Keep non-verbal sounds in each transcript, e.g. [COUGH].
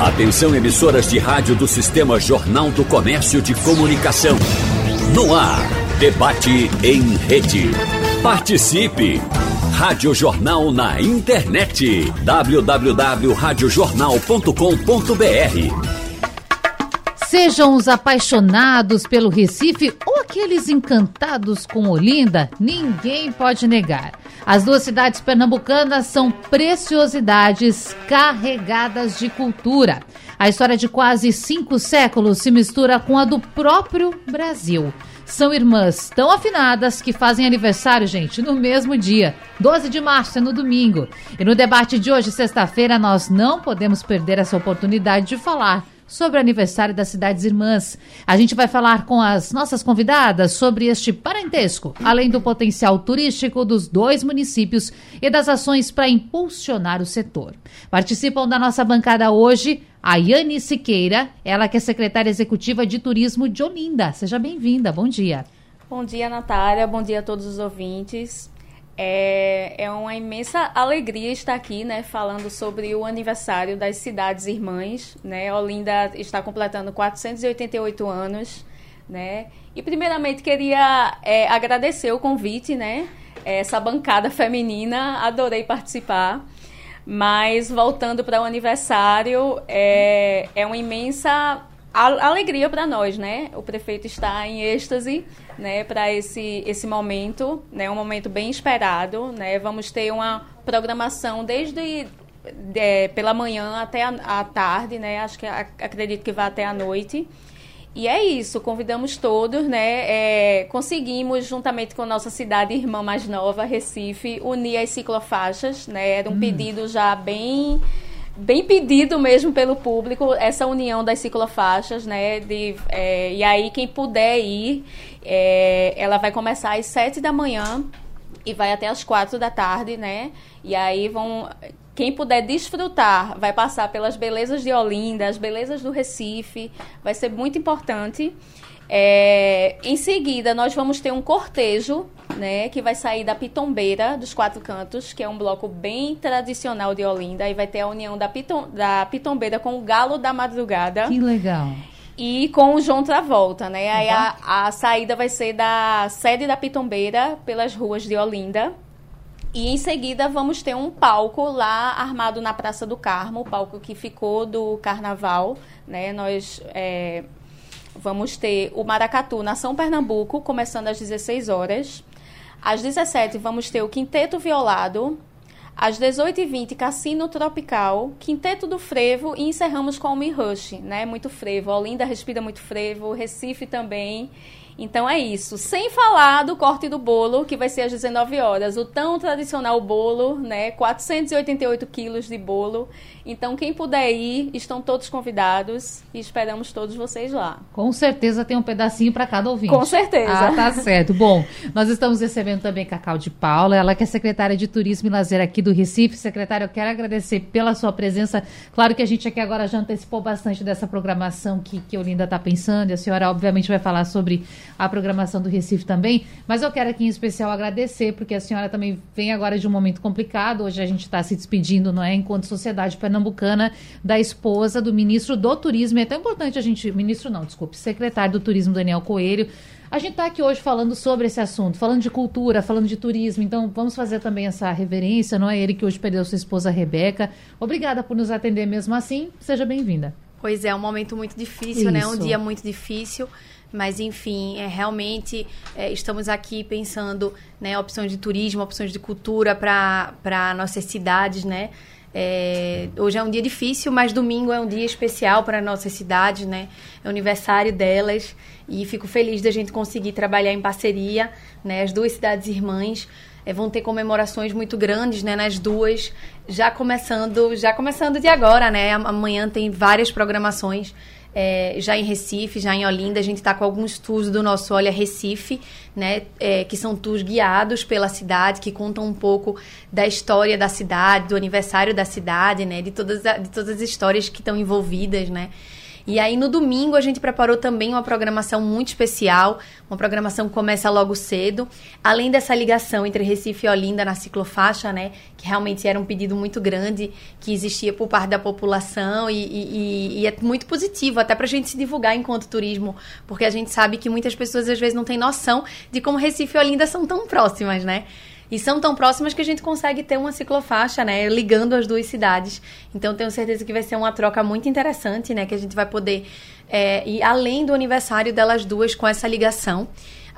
Atenção emissoras de rádio do Sistema Jornal do Comércio de Comunicação. No ar, debate em rede. Participe! Rádio Jornal na internet. www.radiojornal.com.br Sejam os apaixonados pelo Recife ou aqueles encantados com Olinda, ninguém pode negar. As duas cidades pernambucanas são preciosidades carregadas de cultura. A história de quase cinco séculos se mistura com a do próprio Brasil. São irmãs tão afinadas que fazem aniversário, gente, no mesmo dia. 12 de março é no domingo. E no debate de hoje, sexta-feira, nós não podemos perder essa oportunidade de falar sobre o aniversário das cidades irmãs. A gente vai falar com as nossas convidadas sobre este parentesco, além do potencial turístico dos dois municípios e das ações para impulsionar o setor. Participam da nossa bancada hoje a Yane Siqueira, ela que é secretária executiva de turismo de Olinda. Seja bem-vinda, bom dia. Bom dia, Natália, bom dia a todos os ouvintes. É, é uma imensa alegria estar aqui, né, falando sobre o aniversário das cidades irmãs, né? Olinda está completando 488 anos, né? E primeiramente queria é, agradecer o convite, né? Essa bancada feminina, adorei participar. Mas voltando para o aniversário, é, é uma imensa alegria para nós, né? O prefeito está em êxtase, né, para esse esse momento, né, um momento bem esperado, né? Vamos ter uma programação desde de, pela manhã até a, a, tarde, né? Acho que acredito que vai até a noite. E é isso, convidamos todos, né? É, conseguimos, juntamente com a nossa cidade irmã mais nova, Recife, unir as ciclofaixas, né? Era um hum. pedido já bem bem pedido mesmo pelo público essa união das ciclofaixas, né? De, é, e aí quem puder ir, é, ela vai começar às sete da manhã e vai até às quatro da tarde, né? E aí vão quem puder desfrutar, vai passar pelas belezas de Olinda, as belezas do Recife, vai ser muito importante. É, em seguida, nós vamos ter um cortejo, né, que vai sair da Pitombeira dos Quatro Cantos, que é um bloco bem tradicional de Olinda, e vai ter a união da, Pitom, da Pitombeira com o Galo da Madrugada. Que legal. E com o João Travolta, né? Uhum. Aí a, a saída vai ser da sede da Pitombeira pelas ruas de Olinda. E em seguida vamos ter um palco lá armado na Praça do Carmo, o palco que ficou do Carnaval, né? Nós é, vamos ter o Maracatu na São Pernambuco, começando às 16 horas. Às 17 vamos ter o Quinteto Violado. Às 18h20, Cassino Tropical, Quinteto do Frevo e encerramos com o Mi Rush, né? Muito frevo. Olinda respira muito frevo, Recife também. Então é isso. Sem falar do corte do bolo, que vai ser às 19 horas. O tão tradicional bolo, né? 488 quilos de bolo. Então, quem puder ir, estão todos convidados e esperamos todos vocês lá. Com certeza tem um pedacinho para cada ouvinte. Com certeza. Ah, tá certo. Bom, nós estamos recebendo também Cacau de Paula, ela que é secretária de Turismo e Lazer aqui do Recife. Secretária, eu quero agradecer pela sua presença. Claro que a gente aqui agora já antecipou bastante dessa programação que, que Olinda está pensando e a senhora, obviamente, vai falar sobre a programação do Recife também, mas eu quero aqui em especial agradecer, porque a senhora também vem agora de um momento complicado. Hoje a gente está se despedindo, não é? Enquanto sociedade pernambucana, da esposa do ministro do Turismo. É tão importante a gente. Ministro, não, desculpe, secretário do Turismo, Daniel Coelho. A gente está aqui hoje falando sobre esse assunto, falando de cultura, falando de turismo. Então, vamos fazer também essa reverência, não é? Ele que hoje perdeu sua esposa Rebeca. Obrigada por nos atender mesmo assim. Seja bem-vinda. Pois é, é um momento muito difícil, Isso. né? Um dia muito difícil. Mas, enfim, é, realmente é, estamos aqui pensando né, opções de turismo, opções de cultura para nossas cidades, né? É, hoje é um dia difícil, mas domingo é um dia especial para nossas cidades, né? É o aniversário delas e fico feliz da gente conseguir trabalhar em parceria, né? As duas cidades irmãs é, vão ter comemorações muito grandes, né? Nas duas, já começando, já começando de agora, né? Amanhã tem várias programações é, já em Recife, já em Olinda, a gente está com alguns tours do nosso Olha Recife, né, é, que são tours guiados pela cidade, que contam um pouco da história da cidade, do aniversário da cidade, né, de todas, a, de todas as histórias que estão envolvidas, né. E aí no domingo a gente preparou também uma programação muito especial, uma programação que começa logo cedo, além dessa ligação entre Recife e Olinda na ciclofaixa, né, que realmente era um pedido muito grande que existia por parte da população e, e, e é muito positivo até para a gente se divulgar enquanto turismo, porque a gente sabe que muitas pessoas às vezes não têm noção de como Recife e Olinda são tão próximas, né? E são tão próximas que a gente consegue ter uma ciclofaixa, né? Ligando as duas cidades. Então, tenho certeza que vai ser uma troca muito interessante, né? Que a gente vai poder é, ir além do aniversário delas duas com essa ligação.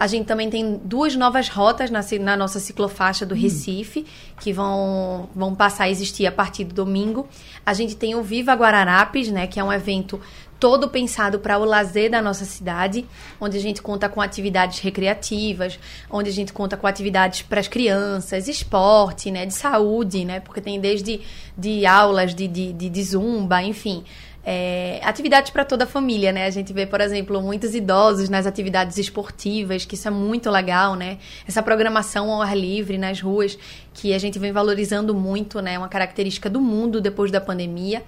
A gente também tem duas novas rotas na, na nossa ciclofaixa do hum. Recife, que vão, vão passar a existir a partir do domingo. A gente tem o Viva Guararapes, né? Que é um evento todo pensado para o lazer da nossa cidade, onde a gente conta com atividades recreativas, onde a gente conta com atividades para as crianças, esporte, né, de saúde, né, porque tem desde de aulas de, de, de, de zumba, enfim. É, atividades para toda a família, né? A gente vê, por exemplo, muitos idosos nas atividades esportivas, que isso é muito legal, né? Essa programação ao ar livre nas ruas, que a gente vem valorizando muito, né? Uma característica do mundo depois da pandemia.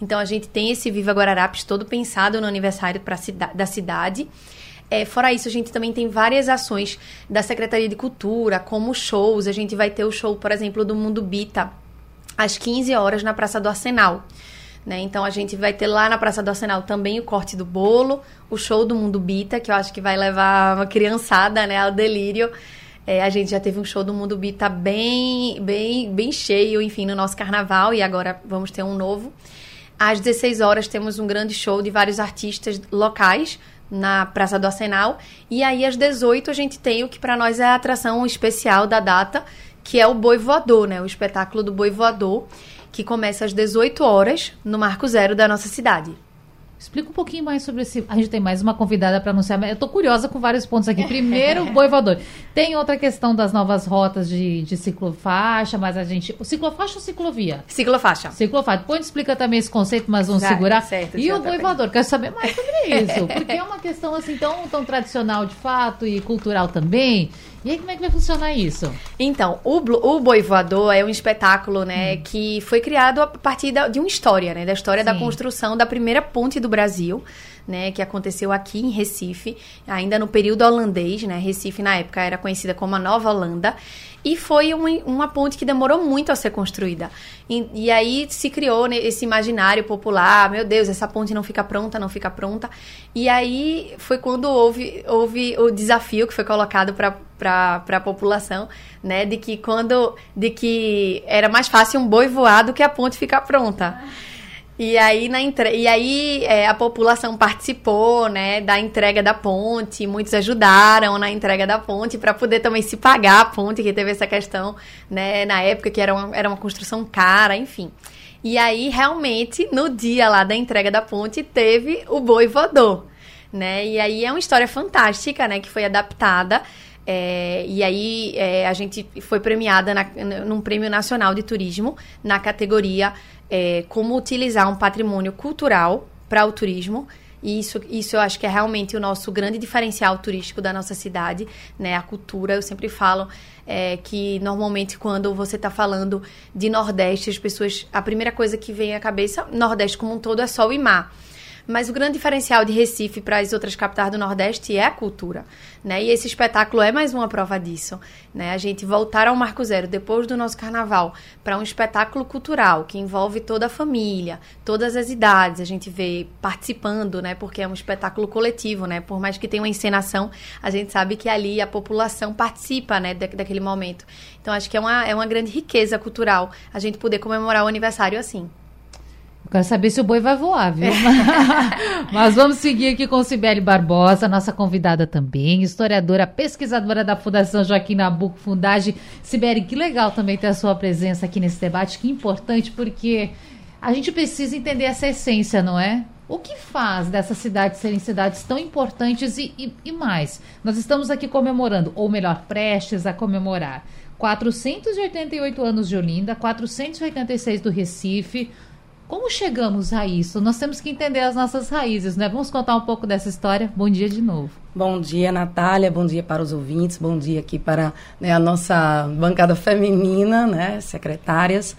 Então a gente tem esse Viva Guararapes todo pensado no aniversário pra, da cidade. É, fora isso, a gente também tem várias ações da Secretaria de Cultura, como shows. A gente vai ter o show, por exemplo, do Mundo Bita, às 15 horas na Praça do Arsenal. Né? Então a gente vai ter lá na Praça do Arsenal também o corte do bolo, o show do Mundo Bita, que eu acho que vai levar uma criançada né, ao delírio. É, a gente já teve um show do Mundo Bita bem, bem, bem cheio, enfim, no nosso carnaval, e agora vamos ter um novo. Às 16 horas temos um grande show de vários artistas locais na Praça do Arsenal. E aí às 18 a gente tem o que para nós é a atração especial da data, que é o Boi Voador, né? O espetáculo do Boi Voador, que começa às 18 horas no Marco Zero da nossa cidade. Explica um pouquinho mais sobre esse. A gente tem mais uma convidada para anunciar, mas eu tô curiosa com vários pontos aqui. Primeiro, [LAUGHS] boivador. Tem outra questão das novas rotas de, de ciclofaixa, mas a gente. Ciclofaixa ou ciclovia? Ciclofaixa. Ciclofaixa. Depois explica também esse conceito, mas vamos segurar. Certo, e o boivador, quero saber mais sobre isso. [LAUGHS] Porque é uma questão assim tão, tão tradicional de fato e cultural também. E aí, como é que vai funcionar isso? Então, o, o Boi Voador é um espetáculo, né, hum. que foi criado a partir da, de uma história, né, da história Sim. da construção da primeira ponte do Brasil, né, que aconteceu aqui em Recife, ainda no período holandês, né, Recife na época era conhecida como a Nova Holanda, e foi uma, uma ponte que demorou muito a ser construída. E, e, aí se criou né, esse imaginário popular, meu Deus, essa ponte não fica pronta, não fica pronta. E aí foi quando houve, houve o desafio que foi colocado para a população, né, de que quando de que era mais fácil um boi voar do que a ponte ficar pronta. E aí, na entre... e aí é, a população participou né, da entrega da ponte, muitos ajudaram na entrega da ponte para poder também se pagar a ponte, que teve essa questão né, na época que era uma, era uma construção cara, enfim. E aí, realmente, no dia lá da entrega da ponte, teve o boi voador. Né? E aí é uma história fantástica, né? Que foi adaptada. É, e aí é, a gente foi premiada na, num prêmio nacional de turismo na categoria é, como utilizar um patrimônio cultural para o turismo. E isso, isso eu acho que é realmente o nosso grande diferencial turístico da nossa cidade, né? A cultura, eu sempre falo é, que normalmente quando você está falando de Nordeste, as pessoas, a primeira coisa que vem à cabeça, Nordeste como um todo, é sol e mar. Mas o grande diferencial de Recife para as outras capitais do Nordeste é a cultura, né? E esse espetáculo é mais uma prova disso, né? A gente voltar ao Marco Zero depois do nosso carnaval para um espetáculo cultural que envolve toda a família, todas as idades, a gente vê participando, né? Porque é um espetáculo coletivo, né? Por mais que tenha uma encenação, a gente sabe que ali a população participa, né? Da, daquele momento. Então acho que é uma, é uma grande riqueza cultural a gente poder comemorar o aniversário assim. Eu quero saber se o boi vai voar, viu? [LAUGHS] Mas vamos seguir aqui com Sibeli Barbosa, nossa convidada também, historiadora, pesquisadora da Fundação Joaquim Nabuco Fundagem. Sibeli, que legal também ter a sua presença aqui nesse debate, que importante, porque a gente precisa entender essa essência, não é? O que faz dessas cidades serem cidades tão importantes e, e, e mais? Nós estamos aqui comemorando, ou melhor, prestes a comemorar, 488 anos de Olinda, 486 do Recife, como chegamos a isso? Nós temos que entender as nossas raízes, né? Vamos contar um pouco dessa história. Bom dia de novo. Bom dia, Natália. Bom dia para os ouvintes. Bom dia aqui para né, a nossa bancada feminina, né? Secretárias.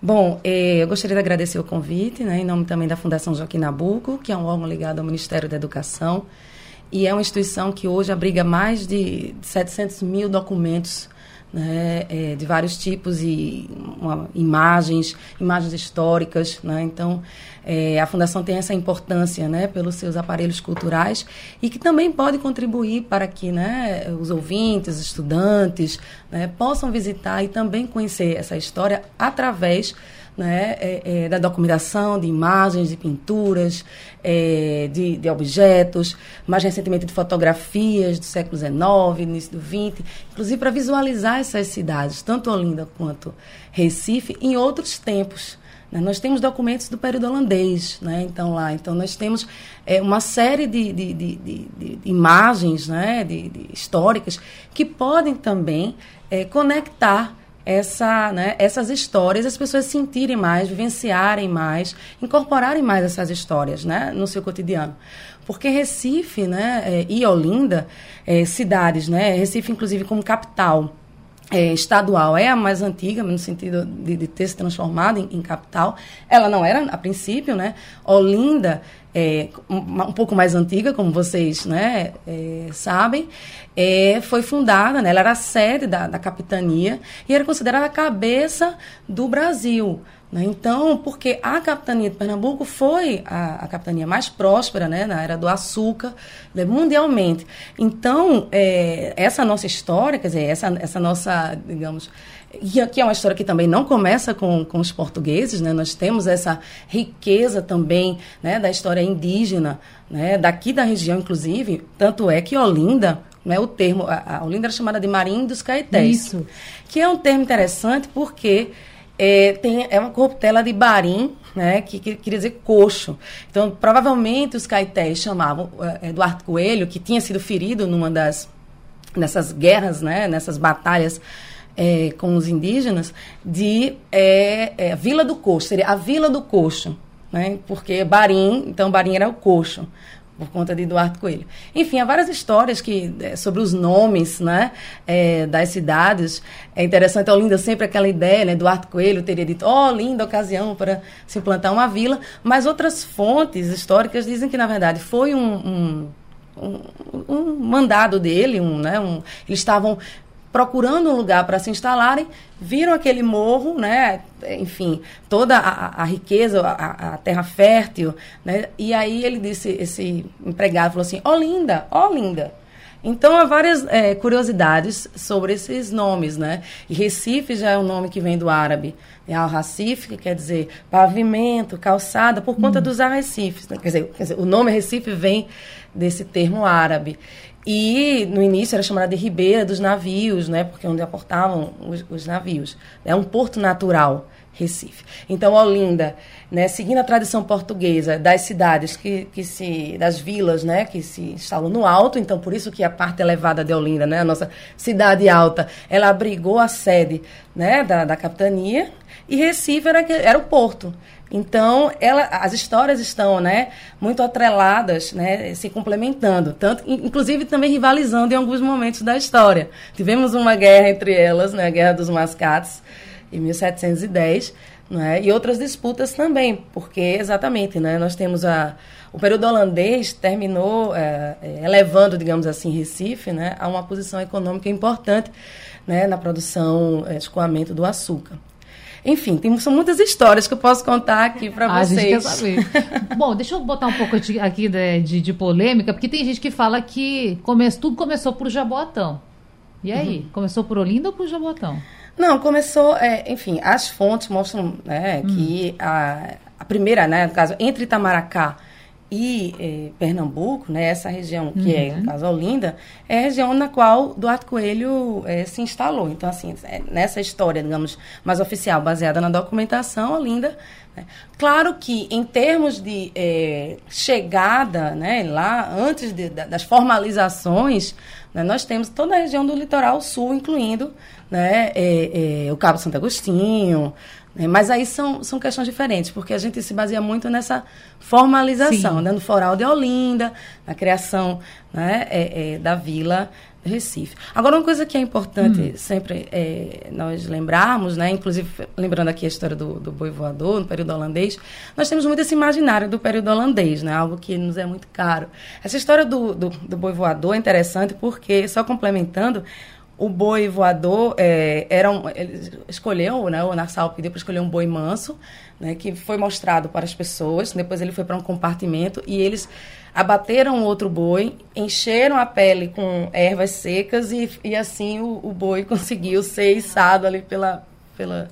Bom, eh, eu gostaria de agradecer o convite, né, em nome também da Fundação Joaquim Nabuco, que é um órgão ligado ao Ministério da Educação, e é uma instituição que hoje abriga mais de 700 mil documentos né, é, de vários tipos e uma, imagens, imagens históricas, né? Então, é, a fundação tem essa importância, né, pelos seus aparelhos culturais e que também pode contribuir para que, né, os ouvintes, estudantes, né, possam visitar e também conhecer essa história através né, é, é, da documentação de imagens, de pinturas, é, de, de, objetos, mais recentemente de fotografias do século XIX, início do XX, inclusive para visualizar essas cidades, tanto Olinda quanto Recife, em outros tempos. Né? Nós temos documentos do período holandês, né? então lá, então nós temos é, uma série de, de, de, imagens, né? de, históricas que podem também é, conectar essa, né, essas histórias, as pessoas sentirem mais, vivenciarem mais, incorporarem mais essas histórias né, no seu cotidiano. Porque Recife né, é, e Olinda, é, cidades, né, Recife inclusive como capital, é, estadual é a mais antiga, no sentido de, de ter se transformado em, em, capital. Ela não era a princípio, né? Olinda é um, um pouco mais antiga, como vocês né, é, sabem, é, foi fundada, né, ela era a sede da, da capitania e era considerada a cabeça do Brasil. Né? Então, porque a capitania de Pernambuco foi a, a, capitania mais próspera né, na era do açúcar, né, mundialmente. Então, é, essa nossa história, quer dizer, essa, essa nossa, digamos, e aqui é uma história que também não começa com, com os portugueses, né? Nós temos essa riqueza também né, da história indígena, né, daqui da região, inclusive. Tanto é que Olinda, né, o termo, a, a Olinda era chamada de Marim dos Caetés. Isso. Que é um termo interessante porque é, tem, é uma corruptela de barim, né, que, que queria dizer coxo. Então, provavelmente os caetés chamavam é, Eduardo Coelho, que tinha sido ferido numa das nessas guerras, né, nessas batalhas é, com os indígenas, de é, é, Vila do Coxo, seria a Vila do Coxo, né, porque Barim, então Barim era o coxo por conta de Eduardo Coelho. Enfim, há várias histórias que, é, sobre os nomes né, é, das cidades. É interessante, Olinda sempre aquela ideia, né, Eduardo Coelho teria dito, oh, linda ocasião para se implantar uma vila, mas outras fontes históricas dizem que, na verdade, foi um, um um, um, mandado dele, um, né, um, eles estavam procurando um lugar para se instalarem, viram aquele morro, né? Enfim, toda a, a riqueza, a, a, terra fértil, né? E aí ele disse, esse empregado falou assim, ó oh, linda, ó oh, linda. Então há várias é, curiosidades sobre esses nomes, né? E Recife já é um nome que vem do árabe. É Al-Recife, que quer dizer pavimento, calçada, por conta hum. dos arrecifes. Né? Quer, dizer, quer dizer, o nome Recife vem desse termo árabe. E no início era chamada de Ribeira dos Navios, né? Porque é onde aportavam os, os navios. É um porto natural, Recife. Então, Olinda, né, seguindo a tradição portuguesa das cidades que, que se das vilas, né, que se instalam no alto, então por isso que a parte elevada de Olinda, né, a nossa cidade alta, ela abrigou a sede, né, da, da capitania, e Recife era, era o porto. Então, ela, as histórias estão, né, muito atreladas, né, se complementando, tanto, inclusive também rivalizando em alguns momentos da história. Tivemos uma guerra entre elas, né, a Guerra dos Mascates, em 1710, né, e outras disputas também, porque exatamente, né, nós temos a o período holandês terminou é, é, elevando, digamos assim, Recife, né, a uma posição econômica importante, né, na produção, é, escoamento do açúcar. Enfim, tem, são muitas histórias que eu posso contar aqui para ah, vocês. A gente quer saber. [LAUGHS] Bom, deixa eu botar um pouco de, aqui de, de, de, polêmica, porque tem gente que fala que come, tudo começou por Jaboatão. E aí, uhum. começou por Olinda ou por Jaboatão? Não, começou, é, enfim, as fontes mostram né, hum. que a, a primeira, né, no caso, entre Itamaracá e eh, Pernambuco, né, essa região que é, uhum. é, no caso, Olinda, é a região na qual Duarte Coelho eh, se instalou. Então, assim, é, nessa história, digamos, mais oficial, baseada na documentação, Olinda. Né, claro que, em termos de eh, chegada, né, lá, antes de, das formalizações, né, nós temos toda a região do litoral sul, incluindo né, o Cabo Santo Agostinho? Mas aí são, são questões diferentes, porque a gente se baseia muito nessa formalização, né? no foral de Olinda, na criação né? É, é, da vila Recife. Agora, uma coisa que é importante hum. sempre é, nós lembrarmos, né, inclusive lembrando aqui a história do, do boi voador, no período holandês, nós temos muito esse imaginário do período holandês, né, algo que nos é muito caro. Essa história do, do, do boi voador é interessante porque, só complementando, o boi voador é, era um, ele escolheu, né, o Nassau pediu para escolher um boi manso, né, que foi mostrado para as pessoas. Depois ele foi para um compartimento e eles abateram outro boi, encheram a pele com ervas secas e, e assim o, o boi [LAUGHS] conseguiu ser içado ali pela, pela.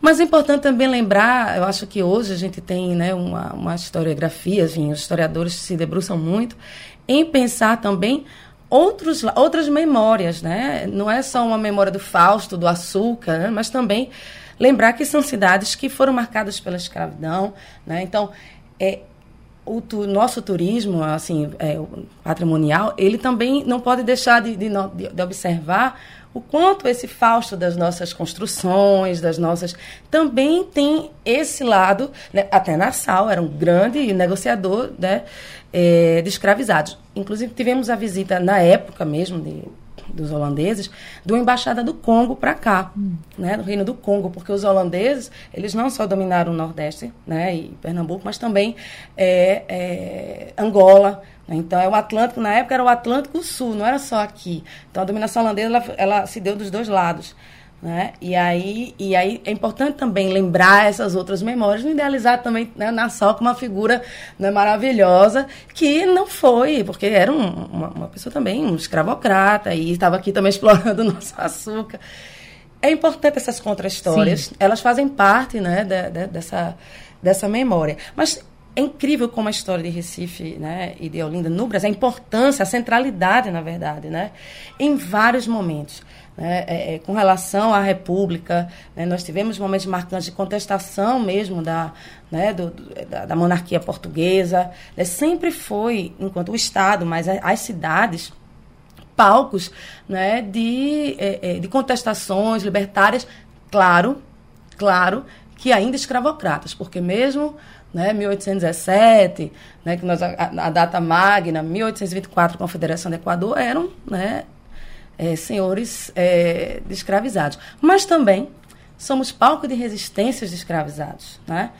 Mas é importante também lembrar, eu acho que hoje a gente tem né, uma, uma historiografia, assim, os historiadores se debruçam muito em pensar também outros, outras memórias, né? Não é só uma memória do Fausto, do açúcar, né? mas também lembrar que são cidades que foram marcadas pela escravidão, né? Então, é, o tu, nosso turismo, assim, é, patrimonial, ele também não pode deixar de, de, de, observar o quanto esse Fausto das nossas construções, das nossas. também tem esse lado. Né? Até Nassau era um grande negociador né? É, de escravizados. Inclusive, tivemos a visita, na época mesmo, de dos holandeses, do embaixada do Congo para cá, hum. né, do Reino do Congo, porque os holandeses, eles não só dominaram o Nordeste, né, e Pernambuco, mas também é, é, Angola, então, é o Atlântico, na época era o Atlântico Sul, não era só aqui. Então, a dominação holandesa, ela, ela se deu dos dois lados. Né? E, aí, e aí é importante também lembrar essas outras memórias, idealizar também né, Nassau como uma figura né, maravilhosa, que não foi, porque era um, uma, uma, pessoa também, um escravocrata, e estava aqui também [LAUGHS] explorando o nosso açúcar. É importante essas contra-histórias, elas fazem parte né, de, de, dessa, dessa memória. Mas é incrível como a história de Recife né, e de Olinda no Brasil, a importância, a centralidade, na verdade, né, em vários momentos. Né, é, é, com relação à República, né, nós tivemos momentos marcantes de contestação mesmo da, né, do, da, da, monarquia portuguesa. Né, sempre foi, enquanto o Estado, mas as cidades, palcos né, de, é, é, de contestações libertárias, claro, claro, que ainda escravocratas, porque mesmo né, 1817, né, que nós, a, a, data magna, 1824, Confederação do Equador, eram né, é, senhores é, de escravizados. Mas também somos palco de resistências de escravizados. Né?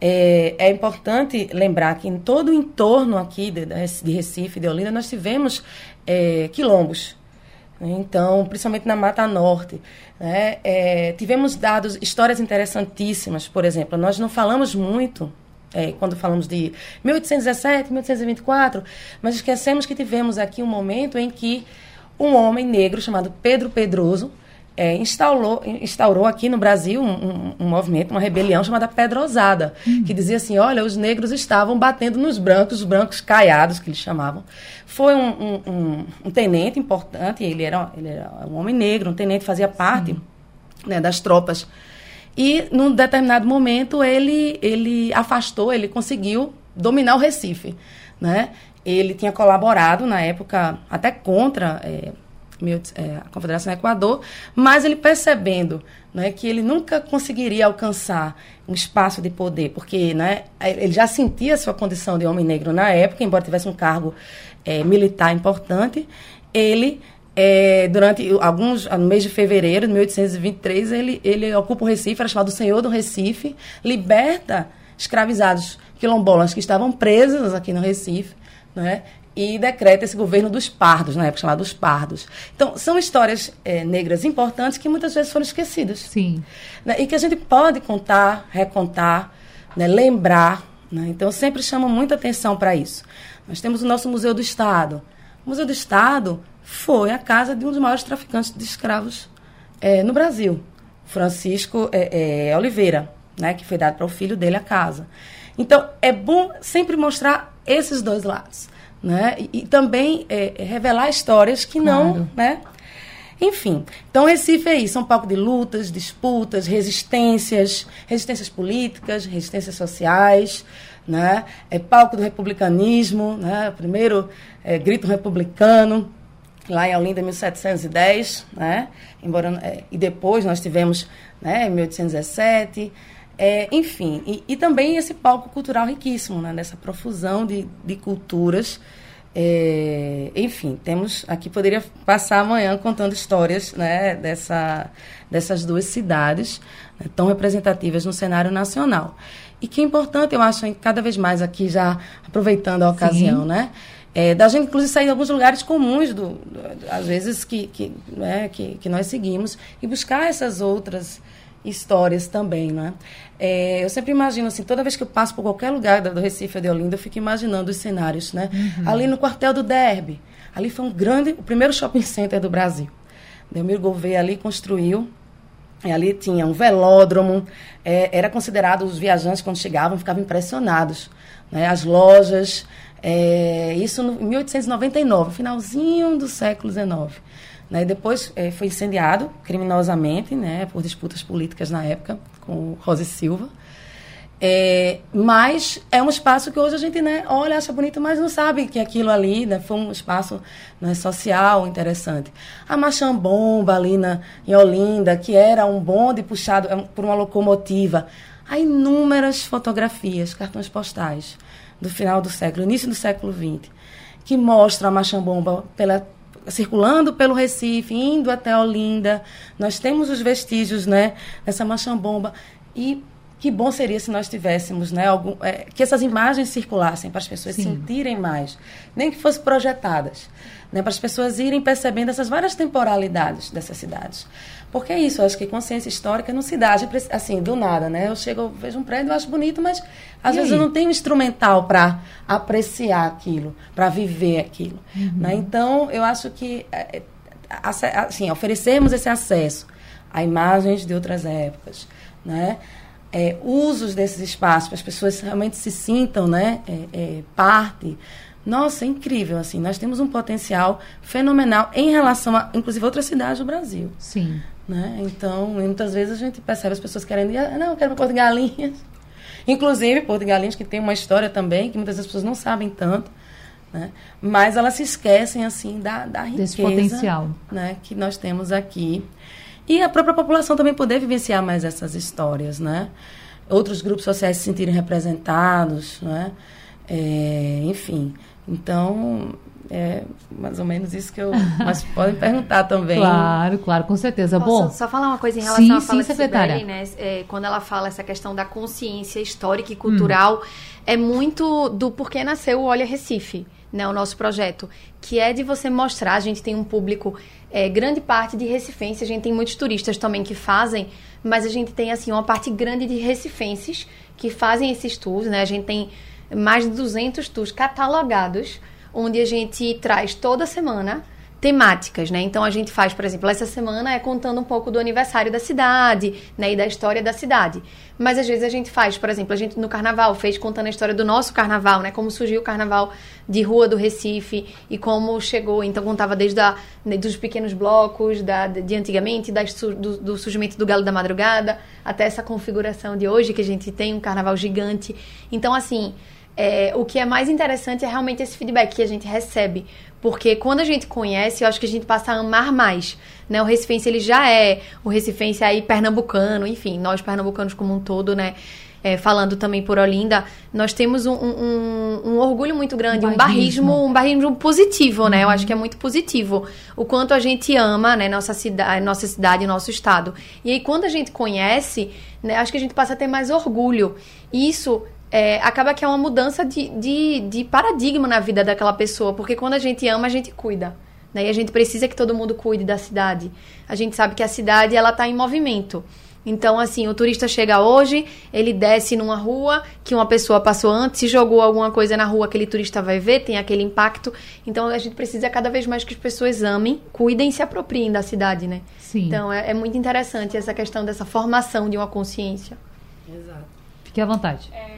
É, é, importante lembrar que em todo o entorno aqui de, de Recife, de Olinda, nós tivemos é, quilombos. Então, principalmente na Mata Norte. Né? É, tivemos dados, histórias interessantíssimas. Por exemplo, nós não falamos muito é, quando falamos de 1817, 1824, mas esquecemos que tivemos aqui um momento em que um homem negro chamado Pedro Pedroso é, instaurou, instaurou aqui no Brasil um, um, um, movimento, uma rebelião chamada Pedrosada, hum. que dizia assim, olha, os negros estavam batendo nos brancos, os brancos caiados, que eles chamavam. Foi um, um, um tenente importante, ele era, ele era um homem negro, um tenente fazia parte né, das tropas. E, num determinado momento, ele, ele afastou, ele conseguiu dominar o Recife, né? Ele tinha colaborado na época até contra é, é, a Confederação do Equador, mas ele percebendo né, que ele nunca conseguiria alcançar um espaço de poder, porque né, ele já sentia sua condição de homem negro na época, embora tivesse um cargo é, militar importante, ele é, durante alguns no mês de fevereiro de 1823 ele ele ocupa o Recife era chamado Senhor do Recife liberta escravizados quilombolas que estavam presos aqui no Recife né? e decreta esse governo dos pardos, na época chamado dos pardos. Então, são histórias é, negras importantes que muitas vezes foram esquecidas. Sim. Né? E que a gente pode contar, recontar, né? lembrar. Né? Então, eu sempre chamo muita atenção para isso. Nós temos o nosso Museu do Estado. O Museu do Estado foi a casa de um dos maiores traficantes de escravos é, no Brasil, Francisco é, é Oliveira, né? que foi dado para o filho dele a casa. Então, é bom sempre mostrar esses dois lados. Né? E, e também é, é revelar histórias que claro. não. Né? Enfim, então Recife é isso, é um palco de lutas, disputas, resistências, resistências políticas, resistências sociais, né? é palco do republicanismo, né? o primeiro é, grito republicano, lá em Olinda, 1710, né? Embora, é, e depois nós tivemos né, em 1817, é, enfim, e, e, também esse palco cultural riquíssimo, né, dessa profusão de, de culturas É, enfim, temos aqui poderia passar amanhã contando histórias né, dessa, dessas duas cidades né, tão representativas no cenário nacional. E que é importante, eu acho, cada vez mais aqui, já aproveitando a ocasião, Sim. né? É, da gente, inclusive, sair de alguns lugares comuns, do, do às vezes, que, que, né, que, que nós seguimos, e buscar essas outras histórias também, né? É, eu sempre imagino, assim, toda vez que eu passo por qualquer lugar do Recife ou de Olinda, eu fico imaginando os cenários, né? Uhum. Ali no quartel do Derby, ali foi um grande, o primeiro shopping center do Brasil. Delmiro Gouveia ali construiu, e ali tinha um velódromo, é, era considerado, os viajantes quando chegavam ficavam impressionados, né? As lojas, é, isso em 1899, finalzinho do século XIX. Né? Depois é, foi incendiado criminosamente, né, por disputas políticas na época, com Rosa Silva. É, mas é um espaço que hoje a gente né, olha, acha bonito, mas não sabe que aquilo ali né, foi um espaço né, social interessante. A Machambomba ali na, em Olinda, que era um bonde puxado é, por uma locomotiva. Há inúmeras fotografias, cartões postais do final do século, início do século XX, que mostram a Machambomba pela circulando pelo Recife, indo até Olinda. Nós temos os vestígios, né, dessa machambomba. E que bom seria se nós tivéssemos, né, algum, é, que essas imagens circulassem para as pessoas Sim. sentirem mais, nem que fossem projetadas, né, para as pessoas irem percebendo essas várias temporalidades dessas cidades. Porque é isso, eu acho que consciência histórica não se dá assim, do nada, né? Eu chego, eu vejo um prédio, eu acho bonito, mas às e vezes aí? eu não tenho instrumental para apreciar aquilo, para viver aquilo. Uhum. Né? Então, eu acho que é, é, assim, oferecermos esse acesso a imagens de outras épocas, né? É, usos desses espaços para as pessoas realmente se sintam né, é, é, parte. Nossa, é incrível, assim, nós temos um potencial fenomenal em relação a, inclusive, outras cidades do Brasil. Sim. Né? Então, muitas vezes a gente percebe as pessoas querendo ir, ah, não, eu quero uma Porto de Galinhas. [LAUGHS] Inclusive, Porto de Galinhas, que tem uma história também, que muitas vezes as pessoas não sabem tanto, né? mas elas se esquecem, assim, da, da riqueza Desse potencial. Né, que nós temos aqui. E a própria população também poder vivenciar mais essas histórias, né? Outros grupos sociais se sentirem representados, né? É, enfim, então é mais ou menos isso que eu. Mas podem perguntar também. Claro, claro, com certeza. Posso Bom. Só falar uma coisa em relação sim, à fala sim, secretária. Sibeli, né? É, quando ela fala essa questão da consciência histórica e cultural, hum. é muito do porquê nasceu o Olha Recife. Né, o nosso projeto, que é de você mostrar, a gente tem um público, é, grande parte de recifense, a gente tem muitos turistas também que fazem, mas a gente tem, assim, uma parte grande de recifenses que fazem esses tours, né, a gente tem mais de 200 tours catalogados, onde a gente traz toda semana temáticas, né? Então a gente faz, por exemplo, essa semana é contando um pouco do aniversário da cidade, né, e da história da cidade. Mas às vezes a gente faz, por exemplo, a gente no carnaval fez contando a história do nosso carnaval, né, como surgiu o carnaval de rua do Recife e como chegou, então contava desde a, né, dos pequenos blocos da, de antigamente, das, do, do surgimento do galo da madrugada, até essa configuração de hoje que a gente tem um carnaval gigante. Então assim, é, o que é mais interessante é realmente esse feedback que a gente recebe. Porque quando a gente conhece, eu acho que a gente passa a amar mais. Né? O Recifense, ele já é o Recifense aí pernambucano, enfim, nós pernambucanos como um todo, né? É, falando também por Olinda, nós temos um, um, um orgulho muito grande, um barrismo, um barrismo positivo, né? Uhum. Eu acho que é muito positivo. O quanto a gente ama, né, nossa cidade, nossa cidade, nosso estado. E aí, quando a gente conhece, né, acho que a gente passa a ter mais orgulho. E isso é, acaba que é uma mudança de, de, de, paradigma na vida daquela pessoa, porque quando a gente ama, a gente cuida. Né? E a gente precisa que todo mundo cuide da cidade. A gente sabe que a cidade ela está em movimento. Então, assim, o turista chega hoje, ele desce numa rua que uma pessoa passou antes, se jogou alguma coisa na rua, aquele turista vai ver, tem aquele impacto. Então, a gente precisa cada vez mais que as pessoas amem, cuidem e se apropriem da cidade, né? Sim. Então, é, é muito interessante essa questão dessa formação de uma consciência. Exato. Fique à vontade. É...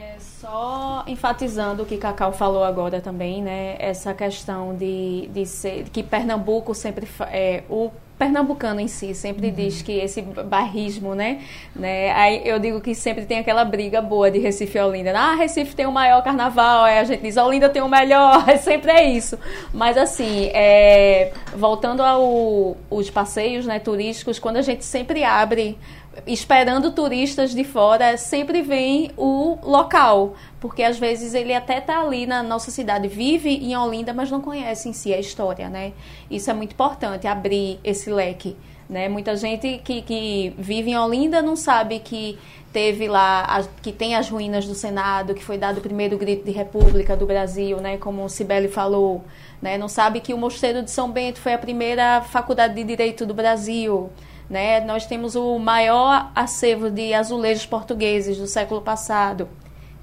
Só enfatizando o que Cacau falou agora também, né? Essa questão de, de ser que Pernambuco sempre é, o pernambucano em si sempre uhum. diz que esse barrismo, né, né? Aí eu digo que sempre tem aquela briga boa de Recife e Olinda. Ah, Recife tem o maior carnaval, aí a gente diz Olinda tem o melhor, [LAUGHS] é sempre é isso. Mas assim, é, voltando aos passeios, né, turísticos, quando a gente sempre abre esperando turistas de fora, sempre vem o local, porque às vezes ele até está ali na nossa cidade, vive em Olinda, mas não conhece em si a história, né? Isso é muito importante, abrir esse leque, né? Muita gente que, que vive em Olinda não sabe que teve lá, que tem as ruínas do Senado, que foi dado o primeiro grito de República do Brasil, né? Como o Sibeli falou, né? Não sabe que o Mosteiro de São Bento foi a primeira faculdade de Direito do Brasil, né? Nós temos o maior acervo de azulejos portugueses do século passado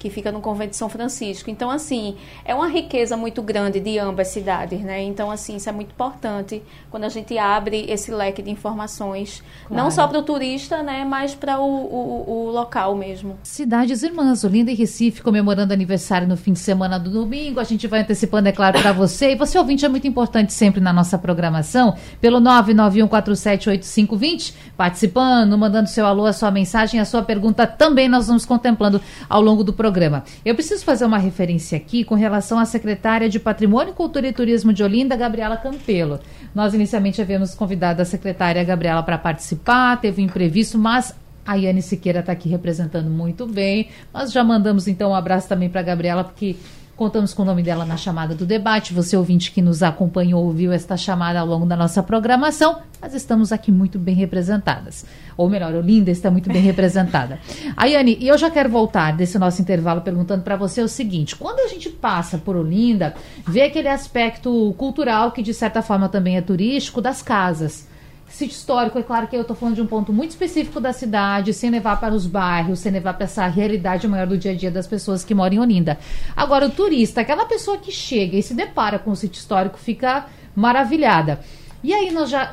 que fica no convento de São Francisco. Então, assim, é uma riqueza muito grande de ambas cidades, né? Então, assim, isso é muito importante quando a gente abre esse leque de informações, claro. não só para o turista, né, mas para o, o, o, local mesmo. Cidades Irmãs, Olinda e Recife, comemorando aniversário no fim de semana do domingo. A gente vai antecipando, é claro, para você. E você, ouvinte, é muito importante sempre na nossa programação, pelo 991478520, participando, mandando seu alô, a sua mensagem, a sua pergunta também nós vamos contemplando ao longo do programa programa. Eu preciso fazer uma referência aqui com relação à secretária de Patrimônio, Cultura e Turismo de Olinda, Gabriela Campelo. Nós inicialmente havíamos convidado a secretária Gabriela para participar, teve um imprevisto, mas a Yane Siqueira está aqui representando muito bem. Nós já mandamos então um abraço também para a Gabriela, porque Contamos com o nome dela na chamada do debate. Você, ouvinte que nos acompanhou, ouviu esta chamada ao longo da nossa programação. Mas estamos aqui muito bem representadas. Ou melhor, Olinda está muito bem representada. [LAUGHS] Ayane, e eu já quero voltar desse nosso intervalo perguntando para você o seguinte: quando a gente passa por Olinda, vê aquele aspecto cultural que de certa forma também é turístico das casas sítio histórico, é claro que eu estou falando de um ponto muito específico da cidade, sem levar para os bairros, sem levar para essa realidade maior do dia a dia das pessoas que moram em Olinda. Agora, o turista, aquela pessoa que chega e se depara com o sítio histórico, fica maravilhada. E aí nós já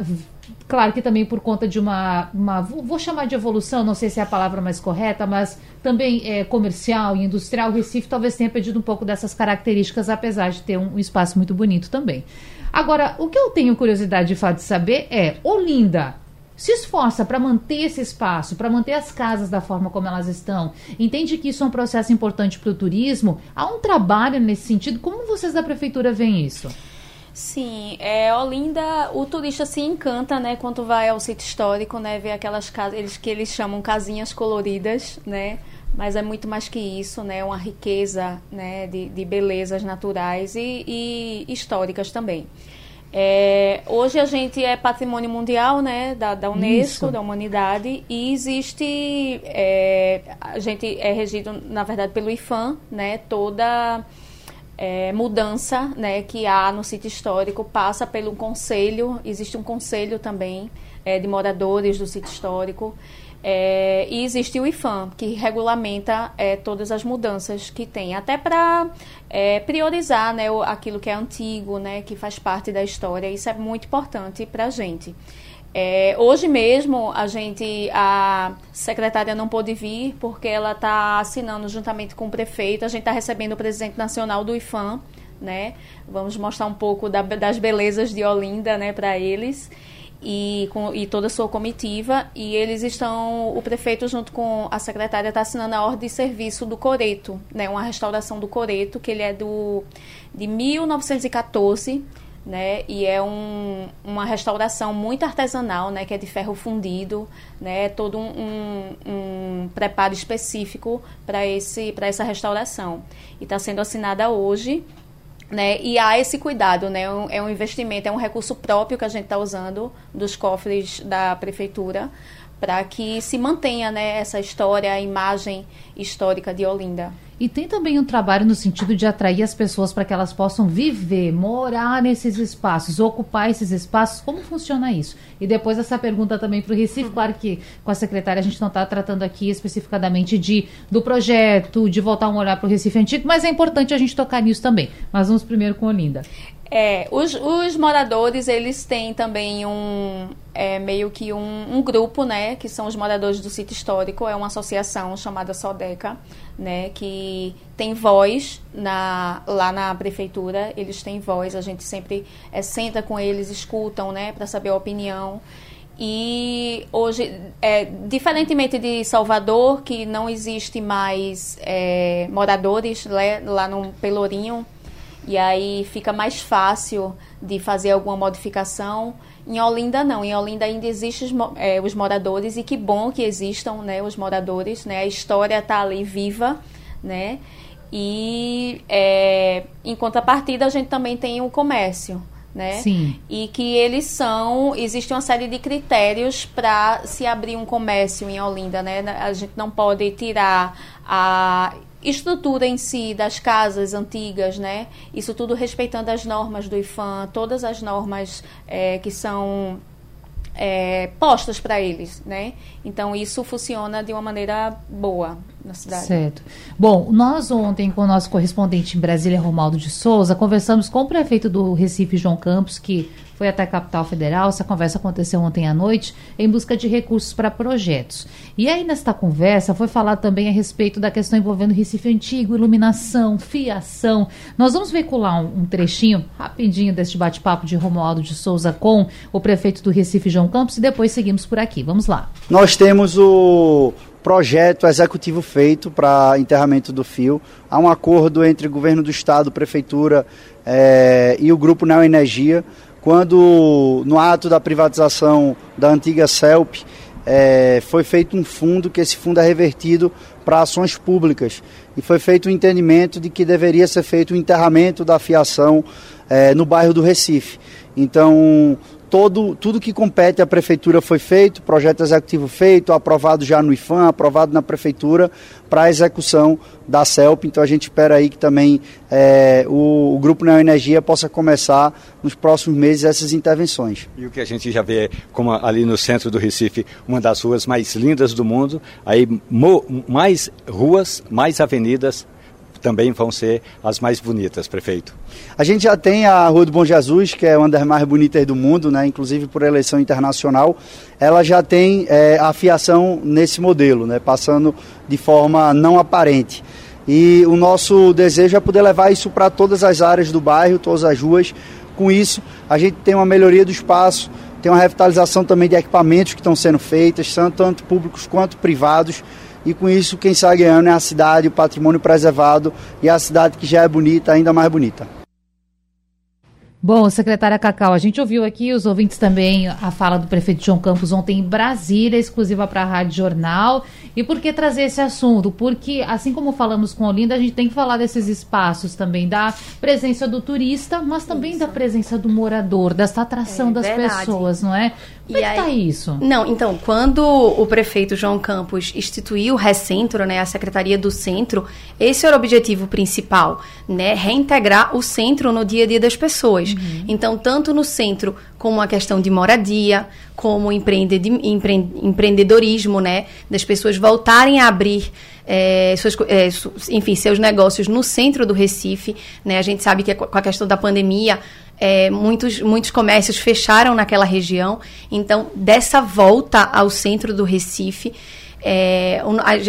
claro que também por conta de uma, uma, vou chamar de evolução, não sei se é a palavra mais correta, mas também é, comercial e industrial, o Recife talvez tenha perdido um pouco dessas características, apesar de ter um, um espaço muito bonito também. Agora, o que eu tenho curiosidade de fato de saber é, Olinda se esforça para manter esse espaço, para manter as casas da forma como elas estão, entende que isso é um processo importante para o turismo, há um trabalho nesse sentido. Como vocês da prefeitura veem isso? Sim, é, Olinda, o turista se encanta, né, quando vai ao sítio histórico, né, ver aquelas casas, eles que eles chamam casinhas coloridas, né, mas é muito mais que isso, né? Uma riqueza né, de, de belezas naturais e, e históricas também. É, hoje a gente é patrimônio mundial né, da, da Unesco, Isso. da humanidade, e existe. É, a gente é regido, na verdade, pelo IFAM, né, toda é, mudança né, que há no sítio histórico passa pelo conselho, existe um conselho também é, de moradores do sítio histórico. É, e existe o IFAM, que regulamenta é, todas as mudanças que tem, até para é, priorizar né, o, aquilo que é antigo, né, que faz parte da história. Isso é muito importante para a gente. É, hoje mesmo a gente, a secretária não pôde vir porque ela está assinando juntamente com o prefeito. A gente está recebendo o presidente nacional do IFAM, né? Vamos mostrar um pouco da, das belezas de Olinda, né, para eles e, com, e toda a sua comitiva. E eles estão, o prefeito, junto com a secretária, está assinando a ordem de serviço do Coreto, né, uma restauração do Coreto, que ele é do, de 1914. Né, e é um, uma restauração muito artesanal, né, que é de ferro fundido, né, todo um, um, um preparo específico para esse para essa restauração. E está sendo assinada hoje né? E há esse cuidado, né? É um investimento, é um recurso próprio que a gente está usando dos cofres da prefeitura para que se mantenha né, essa história, a imagem histórica de Olinda. E tem também um trabalho no sentido de atrair as pessoas para que elas possam viver, morar nesses espaços, ocupar esses espaços. Como funciona isso? E depois essa pergunta também para o Recife. Claro que com a secretária a gente não está tratando aqui especificadamente de, do projeto, de voltar um olhar para o Recife antigo, mas é importante a gente tocar nisso também. Mas vamos primeiro com Olinda. É, os, os moradores, eles têm também um, é, meio que um, um, grupo, né, que são os moradores do sítio histórico, é uma associação chamada Sodeca, né, que tem voz na, lá na prefeitura, eles têm voz, a gente sempre é, senta com eles, escutam, né, para saber a opinião. E hoje, é, diferentemente de Salvador, que não existe mais é, moradores né, lá no Pelourinho, e aí fica mais fácil de fazer alguma modificação. Em Olinda não, em Olinda ainda existem os, é, os moradores e que bom que existam, né, os moradores, né, a história está ali viva, né, e é, em contrapartida a gente também tem o comércio, né? Sim. E que eles são, existe uma série de critérios para se abrir um comércio em Olinda, né? A gente não pode tirar a estrutura em si das casas antigas, né? Isso tudo respeitando as normas do IFAM, todas as normas é, que são é, postas para eles, né? Então isso funciona de uma maneira boa na cidade. Certo. Bom, nós ontem com o nosso correspondente em Brasília, Romaldo de Souza, conversamos com o prefeito do Recife, João Campos, que foi até a capital federal. Essa conversa aconteceu ontem à noite em busca de recursos para projetos. E aí, nesta conversa, foi falado também a respeito da questão envolvendo Recife Antigo, iluminação, fiação. Nós vamos veicular um, um trechinho rapidinho deste bate-papo de Romualdo de Souza com o prefeito do Recife, João Campos, e depois seguimos por aqui. Vamos lá. Nós temos o projeto executivo feito para enterramento do fio. Há um acordo entre o governo do estado, prefeitura é, e o grupo Neoenergia. Energia quando no ato da privatização da antiga CELP é, foi feito um fundo, que esse fundo é revertido para ações públicas. E foi feito o um entendimento de que deveria ser feito o um enterramento da fiação é, no bairro do Recife. Então, todo, tudo que compete à prefeitura foi feito, projeto executivo feito, aprovado já no IFAM, aprovado na prefeitura para a execução da CELP. Então a gente espera aí que também é, o, o Grupo Neoenergia possa começar nos próximos meses essas intervenções. E o que a gente já vê como ali no centro do Recife, uma das ruas mais lindas do mundo, aí mais ruas, mais avenidas também vão ser as mais bonitas, prefeito. A gente já tem a Rua do Bom Jesus, que é uma das mais bonitas do mundo, né? inclusive por eleição internacional. Ela já tem é, a fiação nesse modelo, né? passando de forma não aparente. E o nosso desejo é poder levar isso para todas as áreas do bairro, todas as ruas. Com isso, a gente tem uma melhoria do espaço, tem uma revitalização também de equipamentos que estão sendo feitas, tanto públicos quanto privados e com isso quem sai ganhando é a cidade, o patrimônio preservado e a cidade que já é bonita, ainda mais bonita. Bom, secretária Cacau, a gente ouviu aqui, os ouvintes também, a fala do prefeito João Campos ontem em Brasília, exclusiva para a Rádio Jornal. E por que trazer esse assunto? Porque, assim como falamos com Olinda, a gente tem que falar desses espaços também, da presença do turista, mas também Isso. da presença do morador, dessa atração é, das verdade. pessoas, não é? Como e é que tá isso? Não, então, quando o prefeito João Campos instituiu o Recentro, né, a Secretaria do Centro, esse era o objetivo principal, né, reintegrar o centro no dia a dia das pessoas. Uhum. Então, tanto no centro como a questão de moradia, como empreende, empre, empreendedorismo, né, das pessoas voltarem a abrir é, suas, é, enfim, seus negócios no centro do Recife, né, a gente sabe que com a questão da pandemia é, muitos, muitos comércios fecharam naquela região. Então, dessa volta ao centro do Recife, é,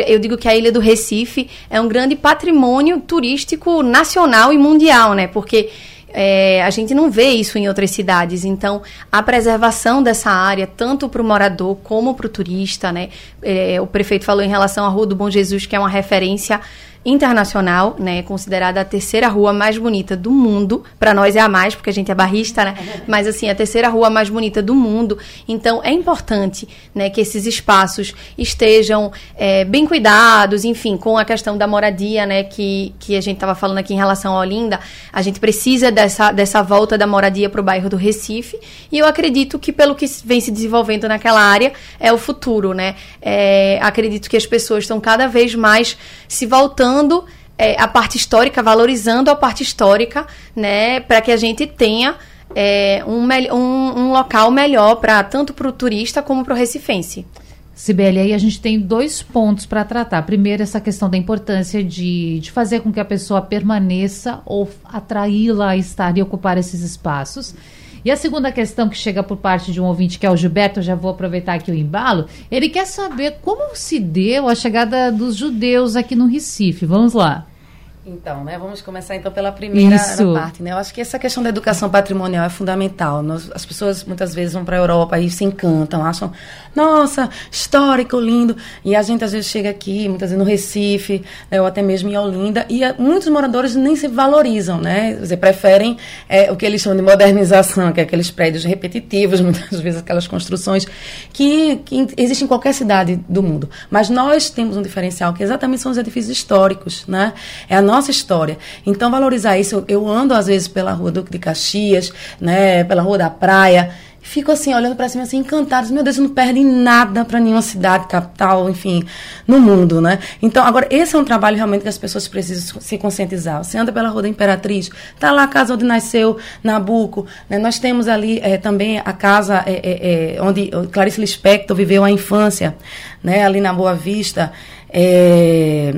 eu digo que a Ilha do Recife é um grande patrimônio turístico nacional e mundial, né? Porque é, a gente não vê isso em outras cidades. Então, a preservação dessa área, tanto para o morador como para o turista, né? É, o prefeito falou em relação à Rua do Bom Jesus, que é uma referência internacional, né, considerada a terceira rua mais bonita do mundo. Para nós é a mais, porque a gente é barrista, né? Mas assim, a terceira rua mais bonita do mundo. Então é importante, né, que esses espaços estejam é, bem cuidados, enfim, com a questão da moradia, né, que, que a gente estava falando aqui em relação a Olinda. A gente precisa dessa, dessa volta da moradia para o bairro do Recife. E eu acredito que pelo que vem se desenvolvendo naquela área é o futuro, né? É, acredito que as pessoas estão cada vez mais se voltando valorizando é, a parte histórica, valorizando a parte histórica, né, para que a gente tenha é, um, um, um, local melhor para tanto para o turista como para o recifense. Sibeli, aí a gente tem dois pontos para tratar. Primeiro, essa questão da importância de, de fazer com que a pessoa permaneça ou atraí-la a estar e ocupar esses espaços. E a segunda questão que chega por parte de um ouvinte, que é o Gilberto, já vou aproveitar aqui o embalo, ele quer saber como se deu a chegada dos judeus aqui no Recife. Vamos lá. Então, né, vamos começar então pela primeira parte, né? Eu acho que essa questão da educação patrimonial é fundamental. Nós, as pessoas muitas vezes vão para a Europa e se encantam, acham, nossa, histórico, lindo. E a gente às vezes chega aqui, muitas vezes no Recife, né, ou até mesmo em Olinda, e a, muitos moradores nem se valorizam, né? Quer dizer, preferem é, o que eles chamam de modernização, que é aqueles prédios repetitivos, [LAUGHS] muitas vezes aquelas construções que, que existem em qualquer cidade do mundo. Mas nós temos um diferencial que exatamente são os edifícios históricos, né? É a nossa história. Então, valorizar isso, eu, ando às vezes pela Rua Duque de Caxias, né, pela Rua da Praia, fico assim, olhando para cima, assim, encantados. Meu Deus, não perde nada para nenhuma cidade, capital, enfim, no mundo, né? Então, agora, esse é um trabalho realmente que as pessoas precisam se conscientizar. Você anda pela Rua da Imperatriz, tá lá a casa onde nasceu Nabucco, né? Nós temos ali é, também a casa é, é, onde Clarice Lispector viveu a infância, né? Ali na Boa Vista. É,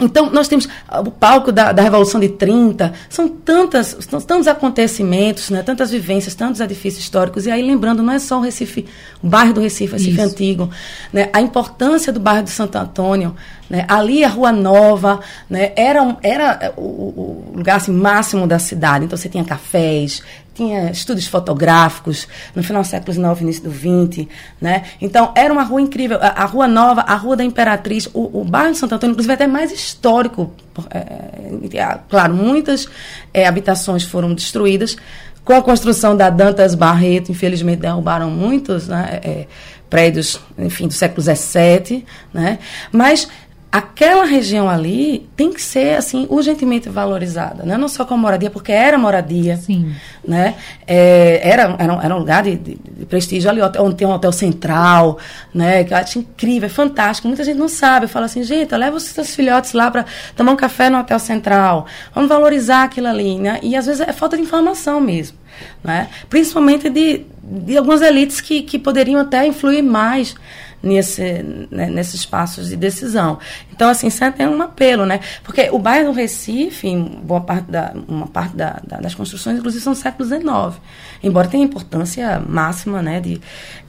então, nós temos o palco da, da, Revolução de 30, são tantas, tantos acontecimentos, né, tantas vivências, tantos edifícios históricos. E aí, lembrando, não é só o Recife, o bairro do Recife, Recife Isso. Antigo, né, a importância do bairro de Santo Antônio, né, ali a Rua Nova, né, era, um, era o, o lugar assim, máximo da cidade. Então, você tinha cafés, tinha estúdios fotográficos no final do século XIX, início do XX, né? Então, era uma rua incrível. A, a Rua Nova, a Rua da Imperatriz, o, o bairro de Santo Antônio, inclusive, é até mais histórico. É, claro, muitas é, habitações foram destruídas. Com a construção da Dantas Barreto, infelizmente, derrubaram muitos né, é, prédios, enfim, do século XVII, né? Mas aquela região ali tem que ser assim urgentemente valorizada, né? não só como moradia, porque era moradia, Sim. né? É, era, era, era um lugar de, de, de, prestígio ali, onde tem um hotel central, né? Que eu acho incrível, é fantástico. Muita gente não sabe. Eu falo assim, gente, leva os seus filhotes lá para tomar um café no hotel central. Vamos valorizar aquilo ali, né? E às vezes é falta de informação mesmo, né? Principalmente de, de algumas elites que, que poderiam até influir mais nesse, né, nesses espaços de decisão. Então, assim, sempre é um apelo, né? Porque o bairro do Recife, boa parte, da, uma parte da, da, das construções, inclusive, são do século XIX. Embora tenha importância máxima, né, de,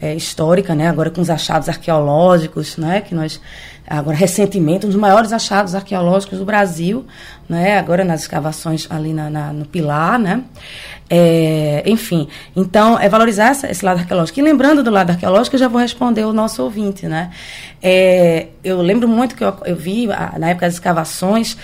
é, histórica, né? Agora com os achados arqueológicos, né? Que nós agora recentemente um dos maiores achados arqueológicos do Brasil, né? Agora nas escavações ali na, na no Pilar, né? É, enfim, então é valorizar essa, esse lado arqueológico. E lembrando do lado arqueológico, eu já vou responder o nosso ouvinte, né? É, eu lembro muito que eu, eu vi na época das escavações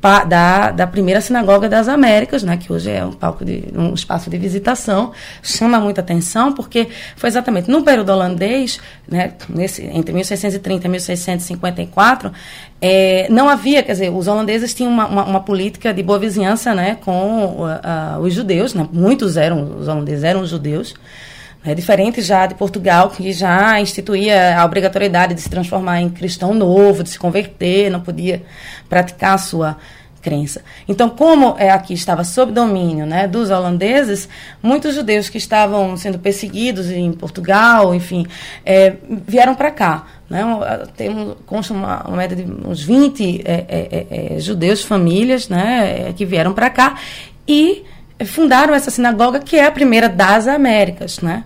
da, da primeira sinagoga das Américas, né, que hoje é um palco de um espaço de visitação, chama muita atenção porque foi exatamente no período holandês, né, nesse, entre 1630 e 1654, é, não havia, quer dizer, os holandeses tinham uma, uma, uma política de boa vizinhança, né, com uh, uh, os judeus, né, muitos eram os holandeses eram judeus. É diferente já de Portugal, que já instituía a obrigatoriedade de se transformar em cristão novo, de se converter, não podia praticar a sua crença. Então, como é, aqui estava sob domínio né, dos holandeses, muitos judeus que estavam sendo perseguidos em Portugal, enfim, é, vieram para cá. Né? Tem consta uma, uma média de uns 20 é, é, é, judeus, famílias, né, que vieram para cá e fundaram essa sinagoga que é a primeira das Américas, né?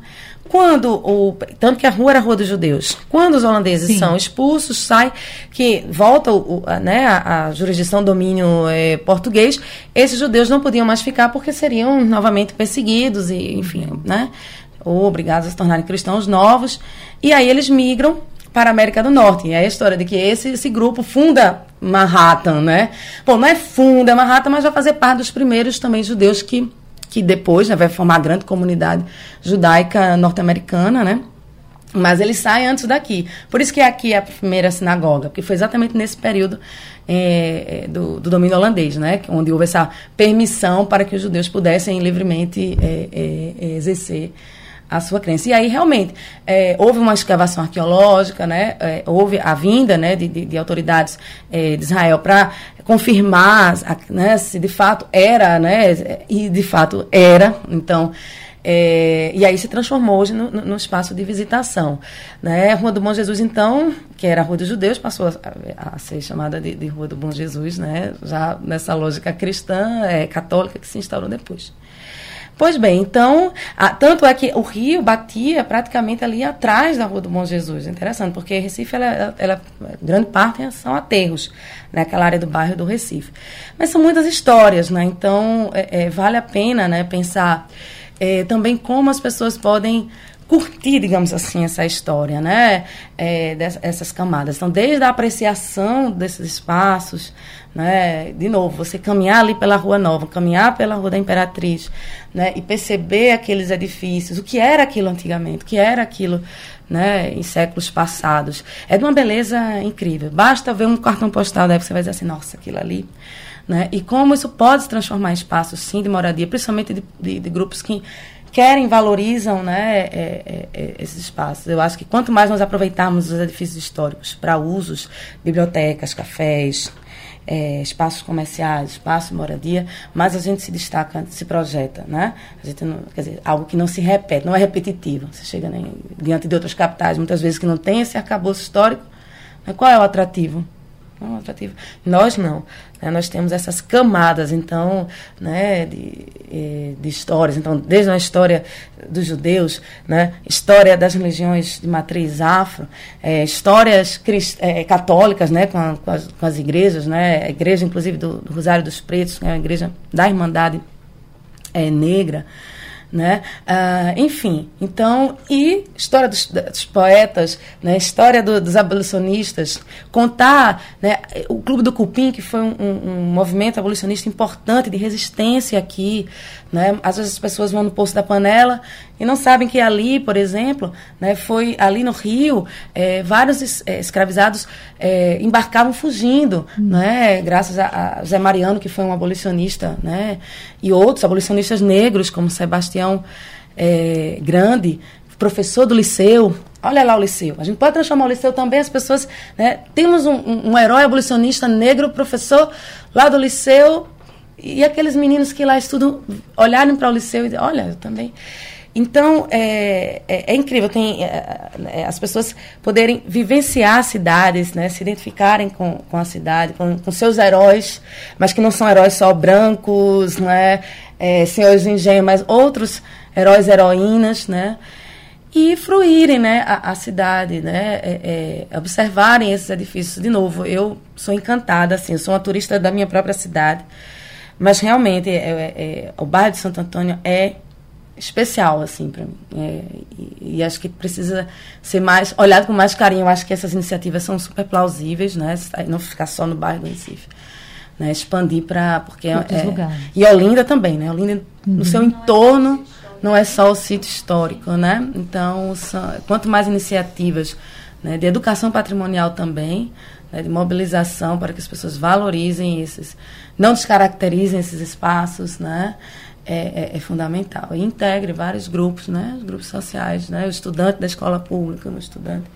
Quando o tanto que a rua era a rua dos judeus, quando os holandeses Sim. são expulsos, sai que volta o, a, né, a, a jurisdição domínio é, português, esses judeus não podiam mais ficar porque seriam novamente perseguidos e enfim, né? Ou obrigados a se tornarem cristãos novos. E aí eles migram para a América do Norte. E é a história de que esse, esse grupo funda Manhattan, né? Bom, não é funda Manhattan, mas vai fazer parte dos primeiros também judeus que, que depois né, vai formar a grande comunidade judaica norte-americana, né? Mas eles saem antes daqui. Por isso que aqui é a primeira sinagoga, porque foi exatamente nesse período é, do, do, domínio holandês, né? Onde houve essa permissão para que os judeus pudessem livremente é, é, exercer a sua crença. E aí, realmente, é, houve uma escavação arqueológica, né? É, houve a vinda né, de, de, de autoridades é, de Israel para confirmar né, se de fato era, né? E de fato era. Então, é, e aí se transformou hoje no, no, espaço de visitação. Né? A Rua do Bom Jesus, então, que era a Rua dos Judeus, passou a, a ser chamada de, de, Rua do Bom Jesus, né? já nessa lógica cristã, é, católica, que se instaurou depois. Pois bem, então, a, tanto é que o rio batia praticamente ali atrás da Rua do Bom Jesus. Interessante, porque Recife, ela, ela grande parte são aterros, naquela né, área do bairro do Recife. Mas são muitas histórias, né? Então, é, é, vale a pena né, pensar é, também como as pessoas podem curtir, digamos assim, essa história, né? É, dessas camadas. Então, desde a apreciação desses espaços, né? De novo, você caminhar ali pela Rua Nova, caminhar pela Rua da Imperatriz, né? E perceber aqueles edifícios, o que era aquilo antigamente, o que era aquilo, né? Em séculos passados. É de uma beleza incrível. Basta ver um cartão postal daí você vai dizer assim, nossa, aquilo ali... Né? E como isso pode se transformar em espaços, sim, de moradia, principalmente de, de, de grupos que querem, valorizam né, é, é, é, esses espaços. Eu acho que quanto mais nós aproveitarmos os edifícios históricos para usos, bibliotecas, cafés, é, espaços comerciais, espaço moradia, mais a gente se destaca, se projeta, né? A gente não, quer dizer, algo que não se repete, não é repetitivo. Você chega né, diante de outras capitais, muitas vezes que não tem esse arcabouço histórico, né? qual é o atrativo? Não é. Nós não. Né? Nós temos essas camadas, então, né, de, de histórias. Então, desde a história dos judeus, né, história das religiões de matriz afro, é, histórias crist, é, católicas, né, com, a, com, as, com, as, igrejas, né, a igreja, inclusive, do, do Rosário dos Pretos, né, a igreja da Irmandade é, Negra, né? Ah, enfim, então, e história dos, dos poetas, né? história do, dos abolicionistas, contar né? o Clube do Cupim, que foi um, um, um, movimento abolicionista importante de resistência aqui. Né? Às vezes as pessoas vão no Poço da Panela e não sabem que ali, por exemplo, né, foi ali no Rio, é, vários é, escravizados é, embarcavam fugindo, hum. né? graças a, a Zé Mariano, que foi um abolicionista, né? e outros abolicionistas negros, como Sebastião é, Grande, professor do liceu. Olha lá o liceu. A gente pode transformar o liceu também, as pessoas. Né? Temos um, um, um herói abolicionista negro, professor lá do liceu, e aqueles meninos que lá estudam olharem para o liceu e dizem: olha, eu também. Então, é, é, é incrível tem, é, é, as pessoas poderem vivenciar cidades, né, se identificarem com, com a cidade, com, com seus heróis, mas que não são heróis só brancos, né, é, senhores de engenho, mas outros heróis, heroínas, né, e fruírem né, a, a cidade, né, é, é, observarem esses edifícios. De novo, eu sou encantada, assim, eu sou uma turista da minha própria cidade, mas realmente é, o bairro de Santo Antônio é especial assim para mim. É, e, e, acho que precisa ser mais olhado com mais carinho. Eu acho que essas iniciativas são super plausíveis né? Não ficar só no bairro do Recife né? Expandir para porque é, é e Olinda também né? Olinda uhum. no seu entorno não é só o sítio histórico né? Então são, quanto mais iniciativas né, de educação patrimonial também né, de mobilização para que as pessoas valorizem esses não descaracterizem esses espaços né é, é, é, fundamental. E integre vários grupos, né? Os grupos sociais, né? O estudante da escola pública, o estudante,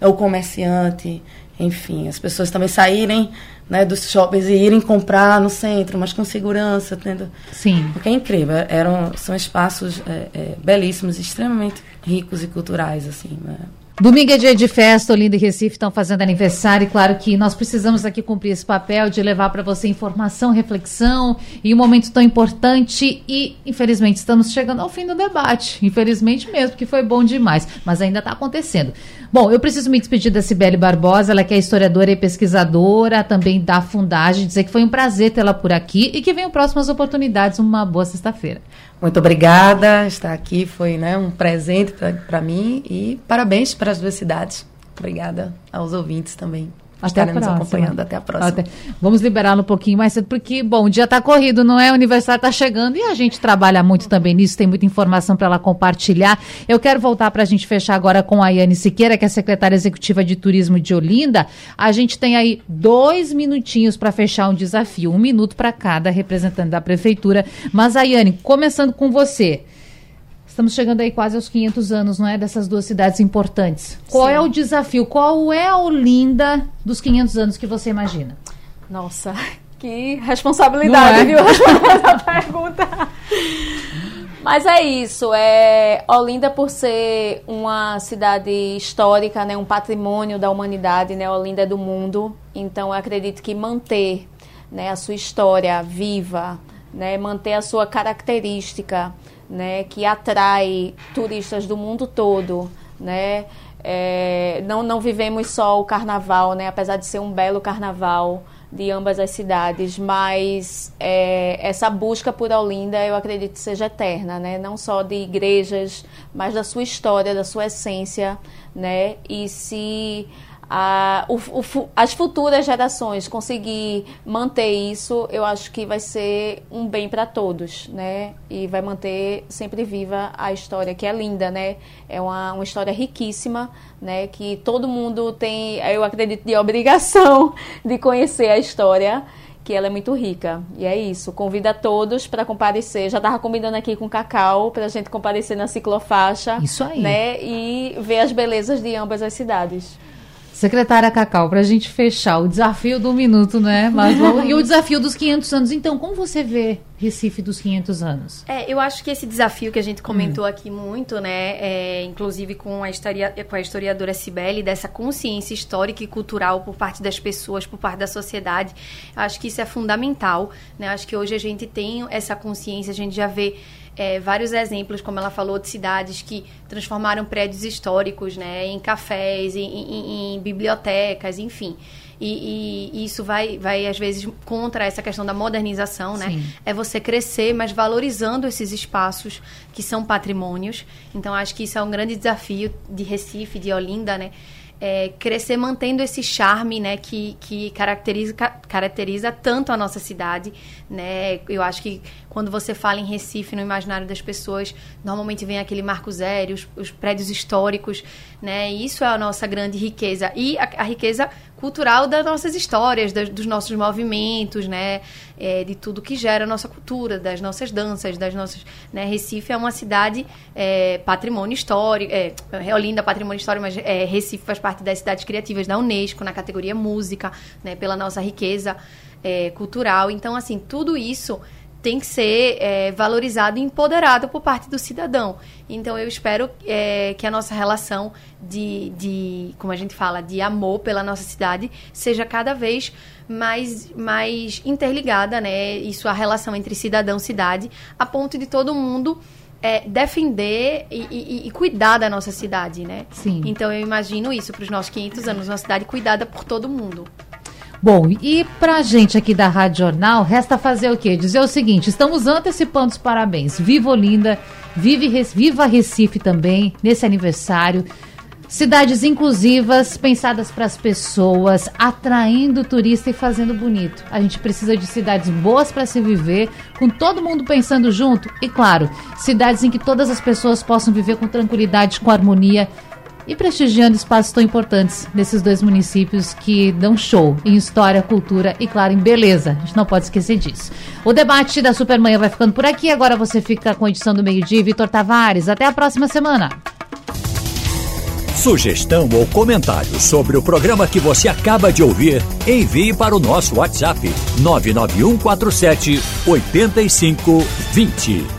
o comerciante, enfim, as pessoas também saírem né, dos shoppings e irem comprar no centro, mas com segurança, tendo. Sim. Porque é incrível, eram, são espaços é, é, belíssimos, extremamente ricos e culturais, assim. Né? Domingo é dia de festa, Olinda e Recife estão fazendo aniversário e claro que nós precisamos aqui cumprir esse papel de levar para você informação, reflexão e um momento tão importante e infelizmente estamos chegando ao fim do debate, infelizmente mesmo, que foi bom demais, mas ainda está acontecendo. Bom, eu preciso me despedir da Cibele Barbosa, ela que é historiadora e pesquisadora, também da Fundagem, dizer que foi um prazer tê-la por aqui e que venham próximas oportunidades, uma boa sexta-feira. Muito obrigada, estar aqui foi né, um presente para mim e parabéns para as duas cidades. Obrigada aos ouvintes também. Até estaremos acompanhando. Até a próxima. Até. Vamos liberá-lo um pouquinho mais cedo, porque, bom, o dia está corrido, não é? O aniversário está chegando e a gente trabalha muito também nisso, tem muita informação para ela compartilhar. Eu quero voltar para a gente fechar agora com a Yane Siqueira, que é secretária executiva de Turismo de Olinda. A gente tem aí dois minutinhos para fechar um desafio, um minuto para cada representante da prefeitura. Mas, Ayane, começando com você. Estamos chegando aí quase aos 500 anos, não é? Dessas duas cidades importantes. Qual Sim. é o desafio? Qual é a Olinda dos 500 anos que você imagina? Nossa, que responsabilidade, é? viu? [LAUGHS] Essa pergunta. Mas é isso, é Olinda por ser uma cidade histórica, né, um patrimônio da humanidade, né, Olinda é do mundo. Então acredito que manter, né, a sua história viva, né, manter a sua característica, né, que atrai turistas do mundo todo, né, é, não, não vivemos só o carnaval, né, apesar de ser um belo carnaval de ambas as cidades, mas é, essa busca por Olinda eu acredito seja eterna, né, não só de igrejas, mas da sua história, da sua essência, né, e se a, o, o, as futuras gerações conseguir manter isso, eu acho que vai ser um bem para todos, né? E vai manter sempre viva a história, que é linda, né? É uma, uma história riquíssima, né? Que todo mundo tem, eu acredito, de obrigação [LAUGHS] de conhecer a história que ela é muito rica. E é isso. Convida todos para comparecer. Já estava combinando aqui com o Cacau para a gente comparecer na ciclofaixa. Isso aí. Né? E ver as belezas de ambas as cidades. Secretária Cacau, para a gente fechar o desafio do minuto, né? Mas, [LAUGHS] e o desafio dos 500 anos. Então, como você vê Recife dos 500 anos? É, eu acho que esse desafio que a gente comentou hum. aqui muito, né? É, inclusive com a, historia, com a historiadora Cibele, dessa consciência histórica e cultural por parte das pessoas, por parte da sociedade. Acho que isso é fundamental, né? Acho que hoje a gente tem essa consciência, a gente já vê é, vários exemplos, como ela falou, de cidades que transformaram prédios históricos né, em cafés, em, em, em bibliotecas, enfim. E, e, isso vai, vai, às vezes, contra essa questão da modernização, né? Sim. É você crescer, mas valorizando esses espaços que são patrimônios. Então, acho que isso é um grande desafio de Recife, de Olinda, né? É, crescer mantendo esse charme, né, que, que caracteriza, caracteriza tanto a nossa cidade, né? Eu acho que quando você fala em Recife no imaginário das pessoas, normalmente vem aquele Marco Zero, os, os prédios históricos, né? Isso é a nossa grande riqueza e a, a riqueza cultural das nossas histórias, das, dos nossos movimentos, né? É, de tudo que gera a nossa cultura, das nossas danças, das nossas. Né? Recife é uma cidade é, patrimônio histórico, é, é Olinda patrimônio histórico, mas é, Recife faz parte das cidades criativas da Unesco na categoria música, né? Pela nossa riqueza é, cultural. Então, assim, tudo isso tem que ser é, valorizado e empoderado por parte do cidadão. Então, eu espero é, que a nossa relação de, de, como a gente fala, de amor pela nossa cidade seja cada vez mais, mais interligada, né? Isso, a relação entre cidadão e cidade, a ponto de todo mundo é, defender e, e, e, cuidar da nossa cidade, né? Sim. Então, eu imagino isso para os nossos 500 anos, uma cidade cuidada por todo mundo. Bom, e pra gente aqui da Rádio Jornal, resta fazer o quê? Dizer o seguinte: estamos antecipando os parabéns. Viva Olinda, viva Recife também, nesse aniversário. Cidades inclusivas, pensadas para as pessoas, atraindo turista e fazendo bonito. A gente precisa de cidades boas para se viver, com todo mundo pensando junto e, claro, cidades em que todas as pessoas possam viver com tranquilidade, com harmonia e prestigiando espaços tão importantes nesses dois municípios que dão show em história, cultura e, claro, em beleza. A gente não pode esquecer disso. O debate da Supermanhã vai ficando por aqui. Agora você fica com a edição do meio-dia. Vitor Tavares. Até a próxima semana. Sugestão ou comentário sobre o programa que você acaba de ouvir, envie para o nosso WhatsApp 99147 8520.